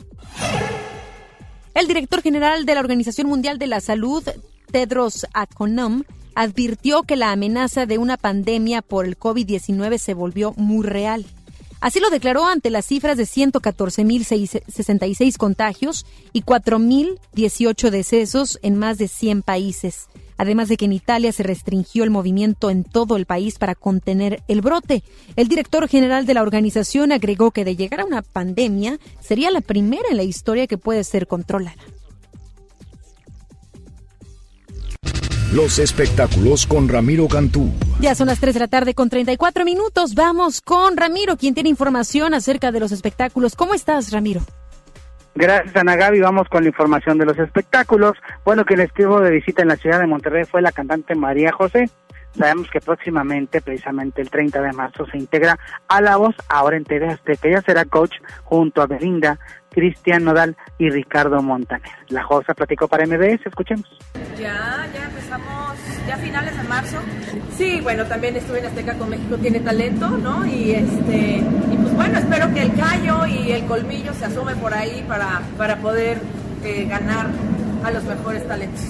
El director general de la Organización Mundial de la Salud, Tedros Adhanom, advirtió que la amenaza de una pandemia por el COVID-19 se volvió muy real. Así lo declaró ante las cifras de 114.066 contagios y 4.018 decesos en más de 100 países además de que en Italia se restringió el movimiento en todo el país para contener el brote. El director general de la organización agregó que de llegar a una pandemia sería la primera en la historia que puede ser controlada. Los espectáculos con Ramiro Cantú. Ya son las 3 de la tarde con 34 minutos. Vamos con Ramiro, quien tiene información acerca de los espectáculos. ¿Cómo estás, Ramiro? Gracias, Ana Gaby. Vamos con la información de los espectáculos. Bueno, que el estuvo de visita en la ciudad de Monterrey fue la cantante María José. Sabemos que próximamente, precisamente el 30 de marzo, se integra a La Voz, ahora en TV Azteca. Ella será coach junto a Belinda, Cristian Nodal y Ricardo Montaner. La Josa platicó para MBS, escuchemos. Ya, ya empezamos, ya finales de marzo. Sí, bueno, también estuve en Azteca con México Tiene Talento, ¿no? Y este, y pues bueno, espero que el callo y el colmillo se asome por ahí para, para poder eh, ganar a los mejores talentos.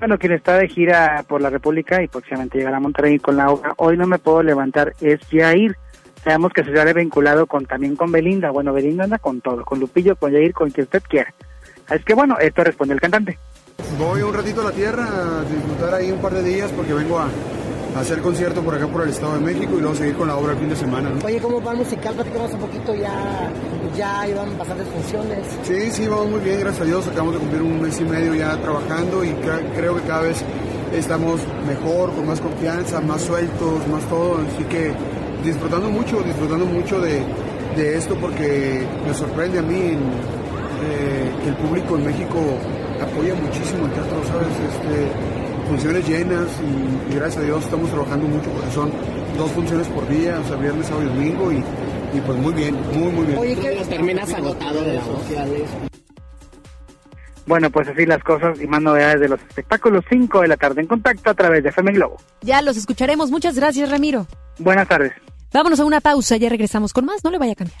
Bueno, quien está de gira por la República y próximamente llegará a Monterrey con la obra Hoy no me puedo levantar es Jair Sabemos que se sale vinculado con también con Belinda. Bueno, Belinda anda con todo, con Lupillo, con Jair, con quien usted quiera. Es que bueno, esto responde el cantante. Voy un ratito a la tierra a disfrutar ahí un par de días porque vengo a, hacer concierto por acá por el Estado de México y luego seguir con la obra el fin de semana. Oye, ¿cómo va el musical? Platicamos un poquito, ya, ya iban bastantes funciones. Sí, sí, vamos muy bien, gracias a Dios. Acabamos de cumplir un mes y medio ya trabajando y creo que cada vez estamos mejor, con más confianza, más sueltos, más todo. Así que disfrutando mucho, disfrutando mucho de, de esto porque me sorprende a mí eh, que el público en México apoya muchísimo el teatro, ¿sabes? Este, funciones llenas y, y gracias a Dios estamos trabajando mucho porque son dos funciones por día, o sea, viernes, sábado y domingo y, y pues muy bien, muy, muy bien. Oye, ¿qué terminas agotado de las sociales? Bueno, pues así las cosas y más novedades de los espectáculos 5 de la tarde en contacto a través de FM Globo. Ya los escucharemos. Muchas gracias, Ramiro. Buenas tardes. Vámonos a una pausa, ya regresamos con más, no le vaya a cambiar.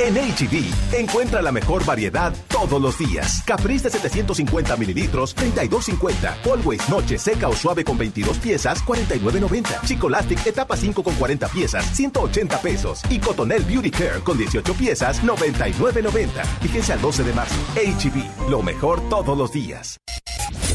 En HB, encuentra la mejor variedad todos los días. Caprice de 750 mililitros, 32.50. Always Noche Seca o Suave con 22 piezas, 49.90. Chicolastic Etapa 5 con 40 piezas, 180 pesos. Y Cotonel Beauty Care con 18 piezas, 99.90. Fíjense al 12 de marzo. HB, lo mejor todos los días.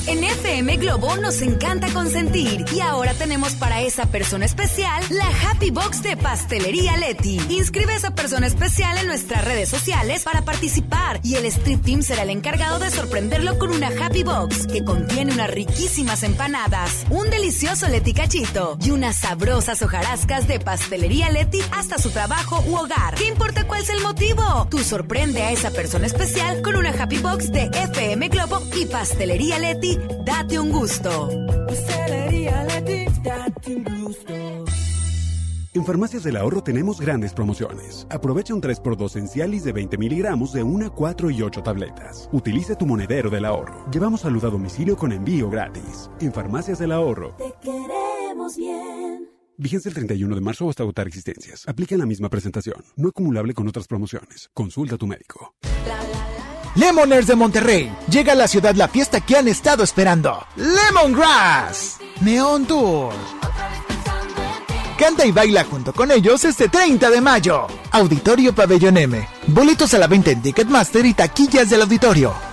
En FM Globo nos encanta consentir y ahora tenemos para esa persona especial la Happy Box de Pastelería Leti. Inscribe a esa persona especial en nuestras redes sociales para participar y el Street Team será el encargado de sorprenderlo con una Happy Box que contiene unas riquísimas empanadas, un delicioso Leti cachito y unas sabrosas hojarascas de Pastelería Leti hasta su trabajo u hogar. ¿Qué importa cuál sea el motivo? Tú sorprende a esa persona especial con una Happy Box de FM Globo y Pastelería Leti. Date un gusto. En Farmacias del Ahorro tenemos grandes promociones. Aprovecha un 3x2 en Cialis de 20 miligramos de 1, 4 y 8 tabletas. Utilice tu monedero del ahorro. Llevamos salud a domicilio con envío gratis. En Farmacias del Ahorro. Te queremos bien. Vigencia el 31 de marzo hasta agotar existencias. Aplica en la misma presentación. No acumulable con otras promociones. Consulta a tu médico. Lemoners de Monterrey. Llega a la ciudad la fiesta que han estado esperando. Lemongrass. Neon Tour. Canta y baila junto con ellos este 30 de mayo. Auditorio Pabellón M. Boletos a la venta en Ticketmaster y taquillas del auditorio.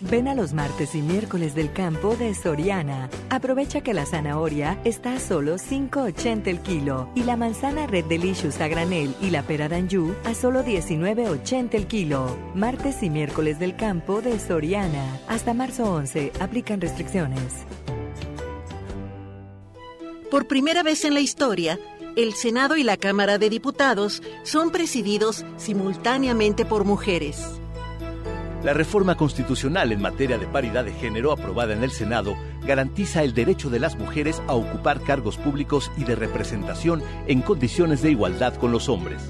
Ven a los martes y miércoles del campo de Soriana. Aprovecha que la zanahoria está a solo 5.80 el kilo y la manzana Red Delicious a granel y la pera Danju a solo 19.80 el kilo. Martes y miércoles del campo de Soriana. Hasta marzo 11 aplican restricciones. Por primera vez en la historia, el Senado y la Cámara de Diputados son presididos simultáneamente por mujeres. La reforma constitucional en materia de paridad de género aprobada en el Senado garantiza el derecho de las mujeres a ocupar cargos públicos y de representación en condiciones de igualdad con los hombres.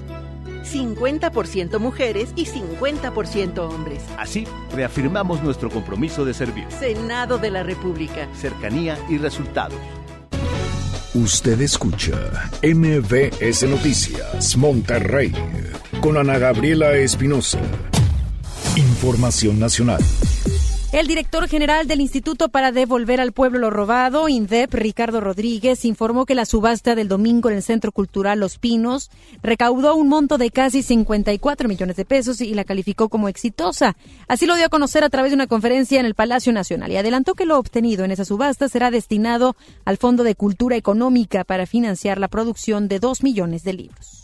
50% mujeres y 50% hombres. Así, reafirmamos nuestro compromiso de servir. Senado de la República. Cercanía y resultados. Usted escucha MBS Noticias Monterrey con Ana Gabriela Espinosa. Información nacional. El director general del Instituto para Devolver al Pueblo lo Robado, INDEP, Ricardo Rodríguez, informó que la subasta del domingo en el Centro Cultural Los Pinos recaudó un monto de casi 54 millones de pesos y la calificó como exitosa. Así lo dio a conocer a través de una conferencia en el Palacio Nacional y adelantó que lo obtenido en esa subasta será destinado al Fondo de Cultura Económica para financiar la producción de dos millones de libros.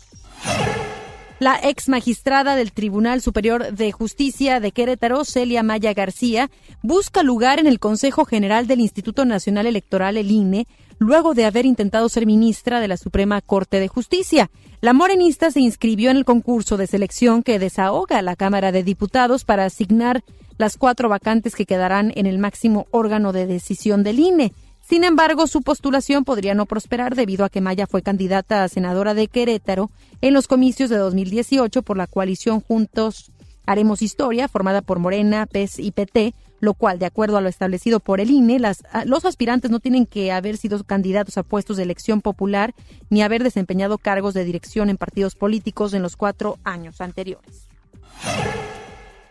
La ex magistrada del Tribunal Superior de Justicia de Querétaro, Celia Maya García, busca lugar en el Consejo General del Instituto Nacional Electoral, el INE, luego de haber intentado ser ministra de la Suprema Corte de Justicia. La morenista se inscribió en el concurso de selección que desahoga a la Cámara de Diputados para asignar las cuatro vacantes que quedarán en el máximo órgano de decisión del INE. Sin embargo, su postulación podría no prosperar debido a que Maya fue candidata a senadora de Querétaro en los comicios de 2018 por la coalición Juntos Haremos Historia, formada por Morena, PES y PT, lo cual, de acuerdo a lo establecido por el INE, las, los aspirantes no tienen que haber sido candidatos a puestos de elección popular ni haber desempeñado cargos de dirección en partidos políticos en los cuatro años anteriores.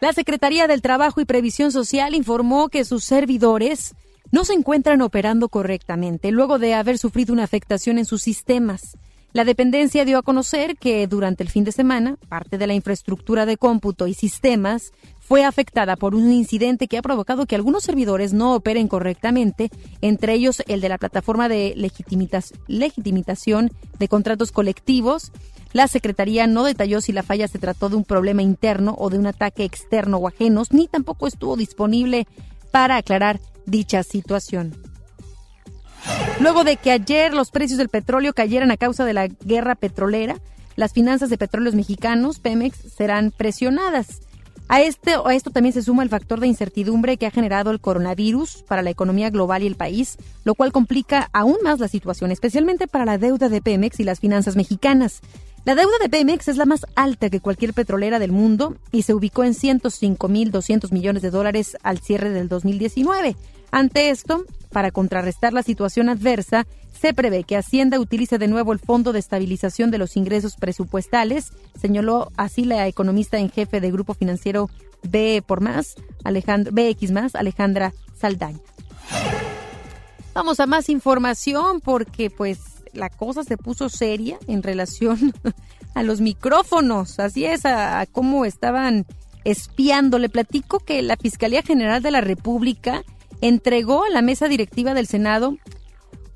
La Secretaría del Trabajo y Previsión Social informó que sus servidores no se encuentran operando correctamente luego de haber sufrido una afectación en sus sistemas. La dependencia dio a conocer que durante el fin de semana, parte de la infraestructura de cómputo y sistemas fue afectada por un incidente que ha provocado que algunos servidores no operen correctamente, entre ellos el de la plataforma de legitimitación de contratos colectivos. La Secretaría no detalló si la falla se trató de un problema interno o de un ataque externo o ajenos, ni tampoco estuvo disponible para aclarar dicha situación. Luego de que ayer los precios del petróleo cayeran a causa de la guerra petrolera, las finanzas de petróleos mexicanos, Pemex, serán presionadas. A, este, a esto también se suma el factor de incertidumbre que ha generado el coronavirus para la economía global y el país, lo cual complica aún más la situación, especialmente para la deuda de Pemex y las finanzas mexicanas. La deuda de Pemex es la más alta que cualquier petrolera del mundo y se ubicó en 105.200 millones de dólares al cierre del 2019. Ante esto, para contrarrestar la situación adversa, se prevé que Hacienda utilice de nuevo el Fondo de Estabilización de los Ingresos Presupuestales, señaló así la economista en jefe de Grupo Financiero B por más, Alejandro, BX más, Alejandra Saldaña. Vamos a más información porque pues la cosa se puso seria en relación a los micrófonos, así es, a, cómo estaban espiando. Le platico que la Fiscalía General de la República entregó a la mesa directiva del Senado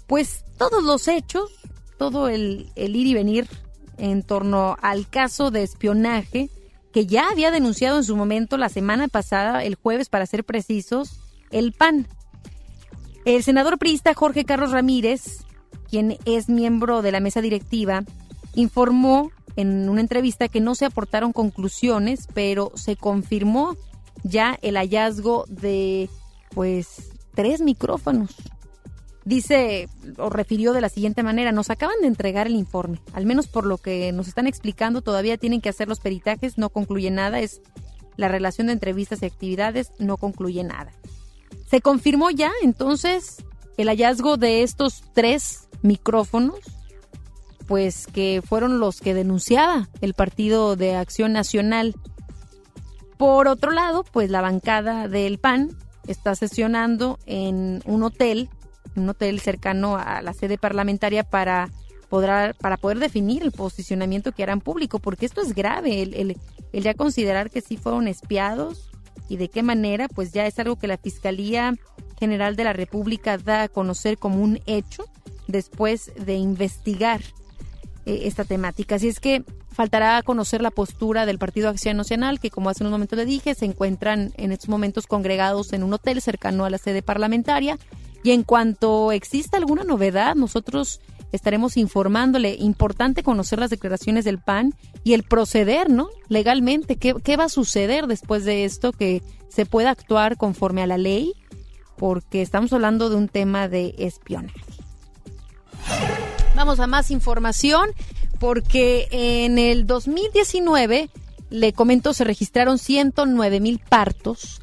pues todos los hechos, todo el, el ir y venir en torno al caso de espionaje que ya había denunciado en su momento la semana pasada, el jueves para ser precisos, el PAN. El senador priista Jorge Carlos Ramírez quien es miembro de la mesa directiva, informó en una entrevista que no se aportaron conclusiones, pero se confirmó ya el hallazgo de pues tres micrófonos. Dice o refirió de la siguiente manera, nos acaban de entregar el informe, al menos por lo que nos están explicando, todavía tienen que hacer los peritajes, no concluye nada, es la relación de entrevistas y actividades, no concluye nada. Se confirmó ya entonces el hallazgo de estos tres micrófonos, pues que fueron los que denunciaba el Partido de Acción Nacional. Por otro lado, pues la bancada del PAN está sesionando en un hotel, un hotel cercano a la sede parlamentaria para poder, para poder definir el posicionamiento que harán público, porque esto es grave, el, el, el ya considerar que sí fueron espiados y de qué manera, pues ya es algo que la Fiscalía General de la República da a conocer como un hecho después de investigar eh, esta temática. Así es que faltará conocer la postura del Partido Acción Nacional, que como hace un momento le dije, se encuentran en estos momentos congregados en un hotel cercano a la sede parlamentaria. Y en cuanto exista alguna novedad, nosotros estaremos informándole. Importante conocer las declaraciones del PAN y el proceder, ¿no? Legalmente, ¿qué, qué va a suceder después de esto? Que se pueda actuar conforme a la ley, porque estamos hablando de un tema de espionaje. Vamos a más información porque en el 2019, le comento, se registraron 109 mil partos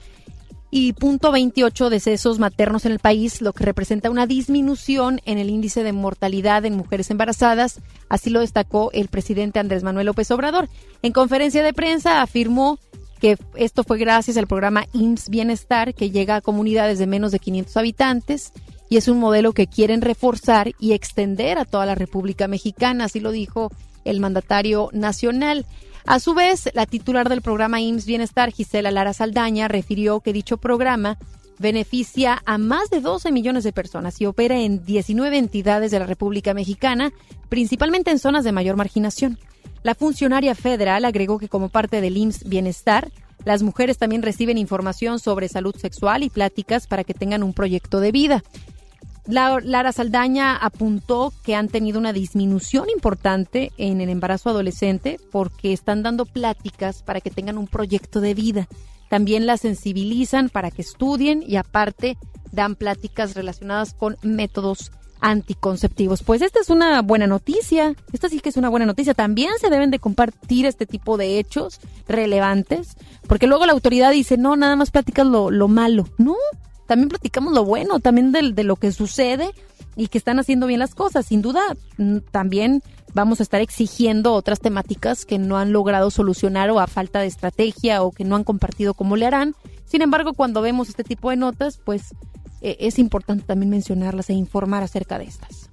y punto 28 decesos maternos en el país, lo que representa una disminución en el índice de mortalidad en mujeres embarazadas. Así lo destacó el presidente Andrés Manuel López Obrador. En conferencia de prensa afirmó esto fue gracias al programa IMSS Bienestar, que llega a comunidades de menos de 500 habitantes y es un modelo que quieren reforzar y extender a toda la República Mexicana, así lo dijo el mandatario nacional. A su vez, la titular del programa IMSS Bienestar, Gisela Lara Saldaña, refirió que dicho programa beneficia a más de 12 millones de personas y opera en 19 entidades de la República Mexicana, principalmente en zonas de mayor marginación. La funcionaria federal agregó que como parte del IMSS Bienestar, las mujeres también reciben información sobre salud sexual y pláticas para que tengan un proyecto de vida. Lara Saldaña apuntó que han tenido una disminución importante en el embarazo adolescente porque están dando pláticas para que tengan un proyecto de vida. también las sensibilizan para que estudien y aparte dan pláticas relacionadas con métodos anticonceptivos. Pues esta es una buena noticia, esta sí que es una buena noticia. También se deben de compartir este tipo de hechos relevantes, porque luego la autoridad dice, no, nada más platicas lo, lo malo. No, también platicamos lo bueno, también de, de lo que sucede y que están haciendo bien las cosas. Sin duda, mm, también vamos a estar exigiendo otras temáticas que no han logrado solucionar o a falta de estrategia o que no han compartido cómo le harán. Sin embargo, cuando vemos este tipo de notas, pues eh, es importante también mencionarlas e informar acerca de estas.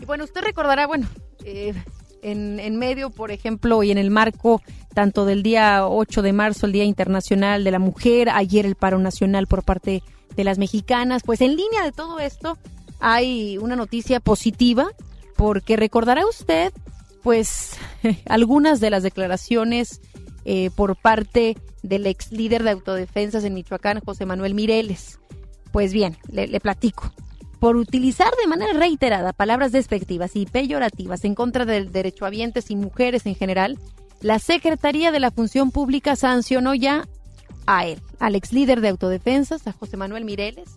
Y bueno, usted recordará, bueno, eh, en, en, medio, por ejemplo, y en el marco tanto del día 8 de marzo, el Día Internacional de la Mujer, ayer el paro nacional por parte de las mexicanas, pues en línea de todo esto hay una noticia positiva, porque recordará usted, pues, algunas de las declaraciones eh, por parte del ex líder de autodefensas en Michoacán, José Manuel Mireles. Pues bien, le, platico. Por utilizar de manera reiterada palabras despectivas y peyorativas en contra del derechohabientes y mujeres en general, la Secretaría de la Función Pública sancionó ya a él, al ex líder de autodefensas, a José Manuel Mireles,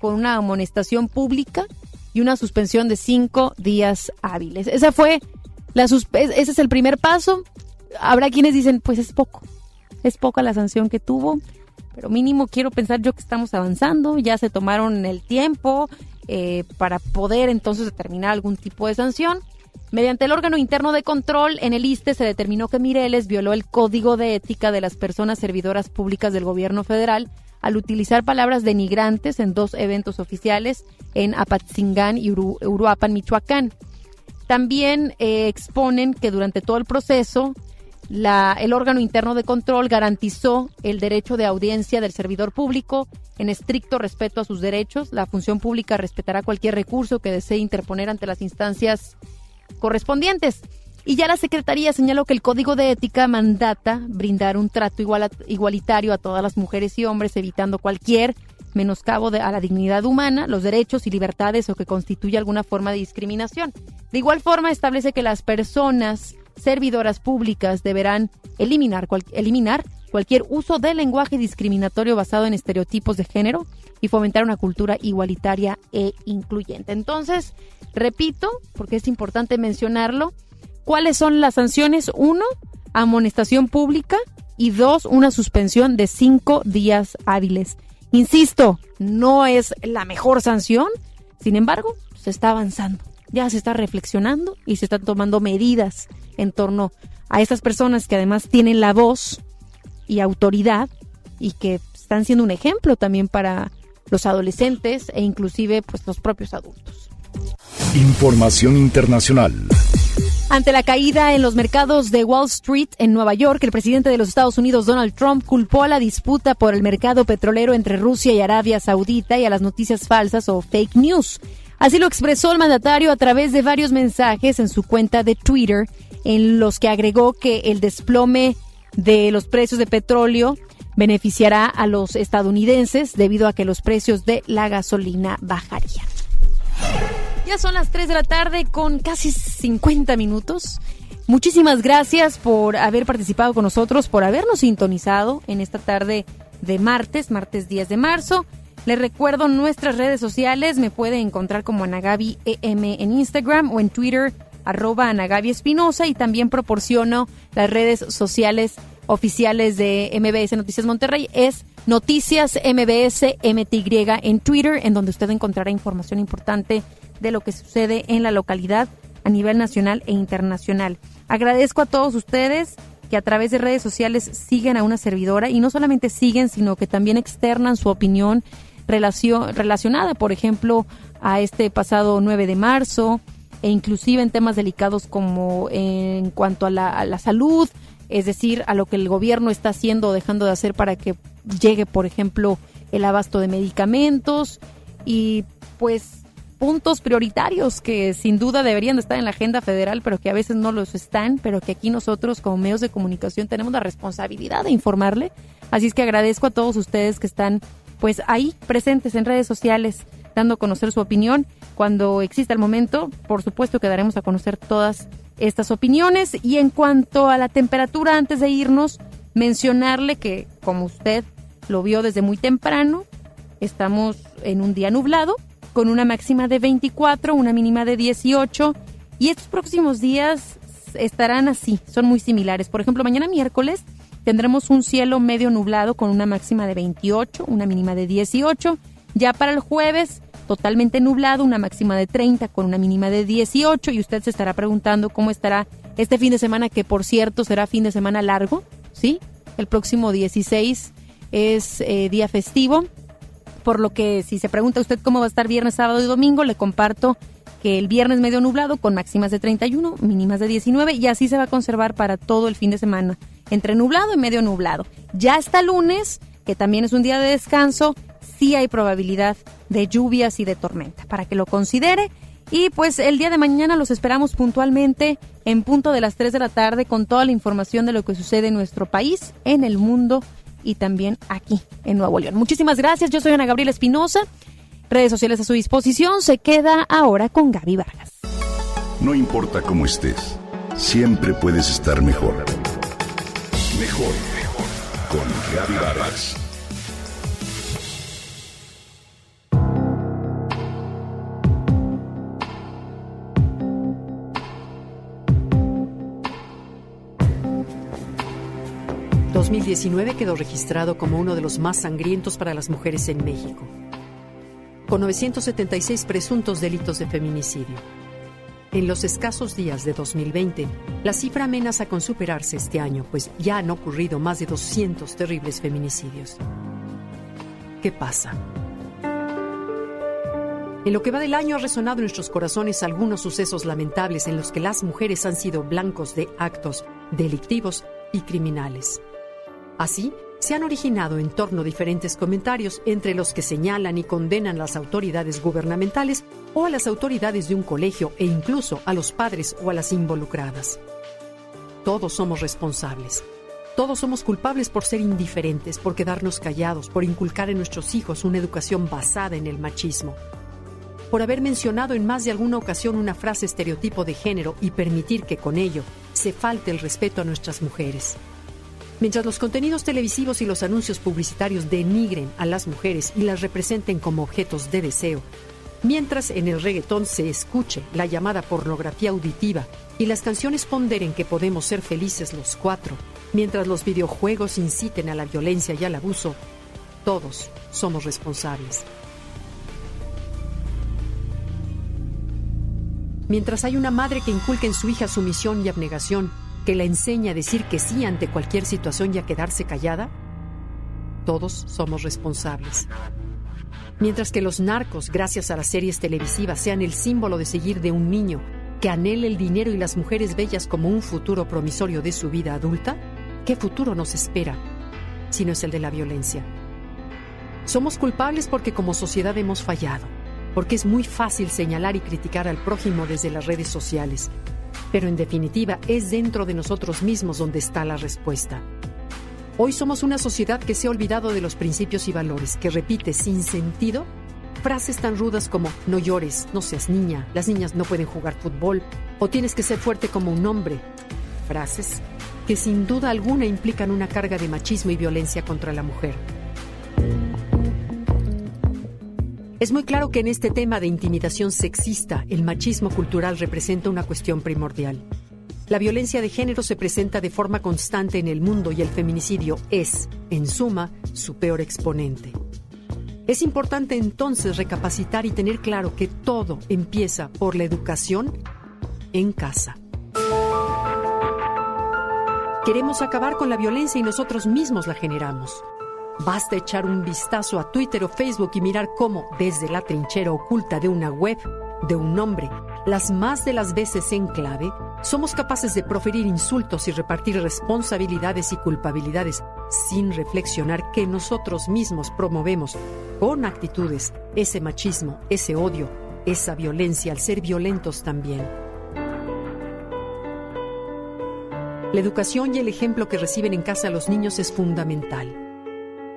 con una amonestación pública y una suspensión de cinco días hábiles. Esa fue la ese es el primer paso. Habrá quienes dicen, pues es poco, es poca la sanción que tuvo, pero mínimo quiero pensar yo que estamos avanzando, ya se tomaron el tiempo eh, para poder entonces determinar algún tipo de sanción. Mediante el órgano interno de control en el ISTE se determinó que Mireles violó el código de ética de las personas servidoras públicas del gobierno federal al utilizar palabras denigrantes en dos eventos oficiales en Apatzingán y Uruapan, Michoacán. También eh, exponen que durante todo el proceso la, el órgano interno de control garantizó el derecho de audiencia del servidor público en estricto respeto a sus derechos. La función pública respetará cualquier recurso que desee interponer ante las instancias correspondientes. Y ya la Secretaría señaló que el Código de Ética mandata brindar un trato igualitario a todas las mujeres y hombres, evitando cualquier menoscabo a la dignidad humana, los derechos y libertades o que constituya alguna forma de discriminación. De igual forma, establece que las personas servidoras públicas deberán eliminar, eliminar cualquier uso del lenguaje discriminatorio basado en estereotipos de género y fomentar una cultura igualitaria e incluyente. Entonces, repito, porque es importante mencionarlo, ¿Cuáles son las sanciones? Uno, amonestación pública y dos, una suspensión de cinco días hábiles. Insisto, no es la mejor sanción, sin embargo, se está avanzando, ya se está reflexionando y se están tomando medidas en torno a estas personas que además tienen la voz y autoridad y que están siendo un ejemplo también para los adolescentes e inclusive pues los propios adultos. Información internacional. Ante la caída en los mercados de Wall Street en Nueva York, el presidente de los Estados Unidos, Donald Trump, culpó a la disputa por el mercado petrolero entre Rusia y Arabia Saudita y a las noticias falsas o fake news. Así lo expresó el mandatario a través de varios mensajes en su cuenta de Twitter, en los que agregó que el desplome de los precios de petróleo beneficiará a los estadounidenses debido a que los precios de la gasolina bajarían. Ya son las 3 de la tarde con casi 50 minutos. Muchísimas gracias por haber participado con nosotros, por habernos sintonizado en esta tarde de martes, martes 10 de marzo. Les recuerdo nuestras redes sociales, me puede encontrar como Anagabi EM en Instagram o en Twitter arroba Anagabi Espinosa y también proporciono las redes sociales oficiales de MBS Noticias Monterrey. Es Noticias MBS MTY en Twitter, en donde usted encontrará información importante de lo que sucede en la localidad a nivel nacional e internacional. Agradezco a todos ustedes que a través de redes sociales siguen a una servidora y no solamente siguen, sino que también externan su opinión relacionada, por ejemplo, a este pasado 9 de marzo e inclusive en temas delicados como en cuanto a la, a la salud, es decir, a lo que el gobierno está haciendo o dejando de hacer para que llegue, por ejemplo, el abasto de medicamentos y pues puntos prioritarios que sin duda deberían de estar en la agenda federal, pero que a veces no los están, pero que aquí nosotros como medios de comunicación tenemos la responsabilidad de informarle. Así es que agradezco a todos ustedes que están pues ahí presentes en redes sociales dando a conocer su opinión. Cuando exista el momento, por supuesto que daremos a conocer todas estas opiniones. Y en cuanto a la temperatura, antes de irnos, Mencionarle que, como usted lo vio desde muy temprano, estamos en un día nublado, con una máxima de 24, una mínima de 18, y estos próximos días estarán así, son muy similares. Por ejemplo, mañana miércoles tendremos un cielo medio nublado con una máxima de 28, una mínima de 18. Ya para el jueves, totalmente nublado, una máxima de 30 con una mínima de 18. Y usted se estará preguntando cómo estará este fin de semana, que por cierto será fin de semana largo, ¿sí? El próximo 16 es eh, día festivo. Por lo que si se pregunta usted cómo va a estar viernes, sábado y domingo, le comparto que el viernes medio nublado con máximas de 31, mínimas de 19 y así se va a conservar para todo el fin de semana, entre nublado y medio nublado. Ya hasta lunes, que también es un día de descanso, sí hay probabilidad de lluvias y de tormenta, para que lo considere. Y pues el día de mañana los esperamos puntualmente en punto de las 3 de la tarde con toda la información de lo que sucede en nuestro país, en el mundo y también aquí en Nuevo León. Muchísimas gracias, yo soy Ana Gabriela Espinosa redes sociales a su disposición. Se queda ahora con Gaby Vargas. No importa cómo estés, siempre puedes estar mejor. Mejor, mejor. Con Gaby Vargas. ...2019 quedó registrado como uno de los más sangrientos para las mujeres en México con 976 presuntos delitos de feminicidio. En los escasos días de 2020, la cifra amenaza con superarse este año, pues ya han ocurrido más de 200 terribles feminicidios. ¿Qué pasa? En lo que va del año ha resonado en nuestros corazones algunos sucesos lamentables en los que las mujeres han sido blancos de actos delictivos y criminales. Así, se han originado en torno a diferentes comentarios entre los que señalan y condenan las autoridades gubernamentales o a las autoridades de un colegio e incluso a los padres o a las involucradas. Todos somos responsables. Todos somos culpables por ser indiferentes, por quedarnos callados, por inculcar en nuestros hijos una educación basada en el machismo, por haber mencionado en más de alguna ocasión una frase estereotipo de género y permitir que con ello se falte el respeto a nuestras mujeres. Mientras los contenidos televisivos y los anuncios publicitarios denigren a las mujeres y las representen como objetos de deseo, mientras en el reggaetón se escuche la llamada pornografía auditiva y las canciones ponderen que podemos ser felices los cuatro, mientras los videojuegos inciten a la violencia y al abuso, todos somos responsables. Mientras hay una madre que inculca en su hija sumisión y abnegación, que la enseña a decir que sí ante cualquier situación y a quedarse callada? Todos somos responsables. Mientras que los narcos, gracias a las series televisivas, sean el símbolo de seguir de un niño que anhela el dinero y las mujeres bellas como un futuro promisorio de su vida adulta, ¿qué futuro nos espera si no es el de la violencia? Somos culpables porque como sociedad hemos fallado, porque es muy fácil señalar y criticar al prójimo desde las redes sociales, pero en definitiva es dentro de nosotros mismos donde está la respuesta. Hoy somos una sociedad que se ha olvidado de los principios y valores, que repite sin sentido frases tan rudas como no llores, no seas niña, las niñas no pueden jugar fútbol o tienes que ser fuerte como un hombre. Frases que sin duda alguna implican una carga de machismo y violencia contra la mujer. Es muy claro que en este tema de intimidación sexista, el machismo cultural representa una cuestión primordial. La violencia de género se presenta de forma constante en el mundo y el feminicidio es, en suma, su peor exponente. Es importante entonces recapacitar y tener claro que todo empieza por la educación en casa. Queremos acabar con la violencia y nosotros mismos la generamos. Basta echar un vistazo a Twitter o Facebook y mirar cómo, desde la trinchera oculta de una web, de un nombre, las más de las veces en clave, somos capaces de proferir insultos y repartir responsabilidades y culpabilidades sin reflexionar que nosotros mismos promovemos con actitudes ese machismo, ese odio, esa violencia al ser violentos también. La educación y el ejemplo que reciben en casa los niños es fundamental.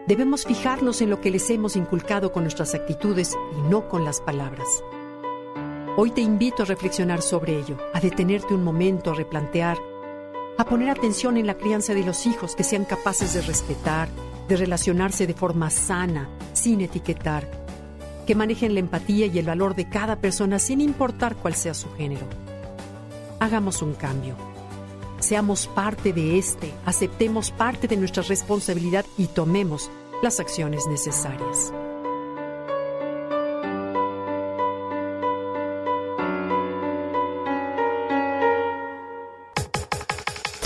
Debemos fijarnos en lo que les hemos inculcado con nuestras actitudes y no con las palabras. Hoy te invito a reflexionar sobre ello, a detenerte un momento, a replantear a poner atención en la crianza de los hijos, que sean capaces de respetar, de relacionarse de forma sana, sin etiquetar, que manejen la empatía y el valor de cada persona sin importar cuál sea su género. Hagamos un cambio. Seamos parte de este, aceptemos parte de nuestra responsabilidad y tomemos las acciones necesarias.